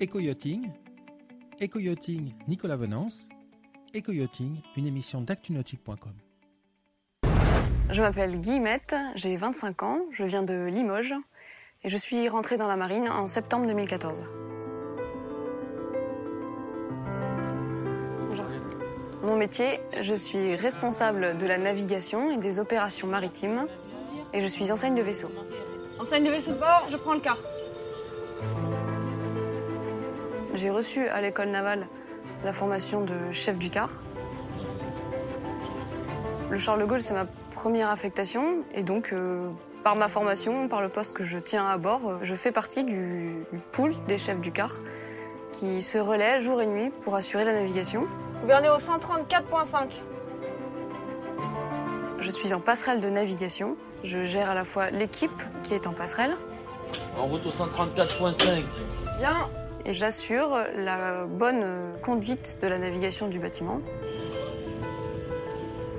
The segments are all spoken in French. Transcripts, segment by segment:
Éco-yachting, Éco-yachting Nicolas Venance, Éco-yachting, une émission d'actunautique.com. Je m'appelle Guillemette, j'ai 25 ans, je viens de Limoges et je suis rentrée dans la marine en septembre 2014. Bonjour. Mon métier, je suis responsable de la navigation et des opérations maritimes et je suis enseigne de vaisseau. Enseigne de vaisseau de bord, je prends le quart. J'ai reçu à l'école navale la formation de chef du car. Le Charles de Gaulle, c'est ma première affectation et donc euh, par ma formation, par le poste que je tiens à bord, euh, je fais partie du, du pool des chefs du car qui se relaient jour et nuit pour assurer la navigation. Gouverner au 134.5. Je suis en passerelle de navigation. Je gère à la fois l'équipe qui est en passerelle En route au 134.5. Bien. Et j'assure la bonne conduite de la navigation du bâtiment.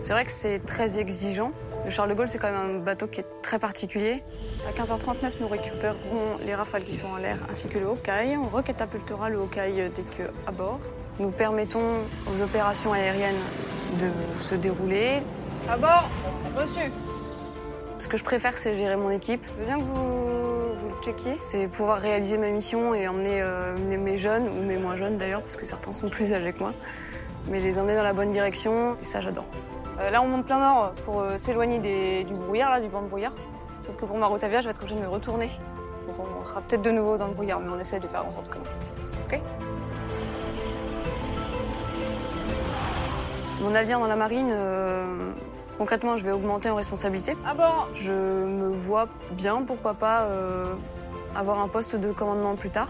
C'est vrai que c'est très exigeant. Le Charles de Gaulle, c'est quand même un bateau qui est très particulier. À 15h39, nous récupérerons les rafales qui sont en l'air ainsi que le Hawkeye. On recatapultera le Hawkeye dès que à bord. Nous permettons aux opérations aériennes de se dérouler. À bord, reçu. Ce que je préfère, c'est gérer mon équipe. Je veux bien que vous, C'est pouvoir réaliser ma mission et emmener euh, mes- jeunes, ou mes moins jeunes d'ailleurs, parce que certains sont plus âgés que moi, mais les emmener dans la bonne direction, et ça, j'adore. Euh, là, on monte plein nord pour euh, s'éloigner du brouillard, là, du banc de brouillard. Sauf que pour ma route à vierge, je vais être obligée de me retourner. Donc on sera peut-être de nouveau dans le brouillard, mais on essaie de faire en sorte que non. Ok? Mon avenir dans la marine, concrètement, je vais augmenter en responsabilité. À bord. Je me vois bien, pourquoi pas, euh, avoir un poste de commandement plus tard.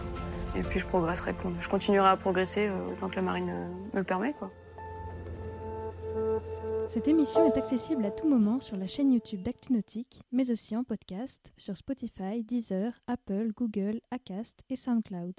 Et puis je progresserai, je continuerai à progresser euh, autant que la marine euh, me le permet. Quoi. Cette émission est accessible à tout moment sur la chaîne YouTube d'ActuNautique, mais aussi en podcast sur Spotify, Deezer, Apple, Google, Acast et SoundCloud.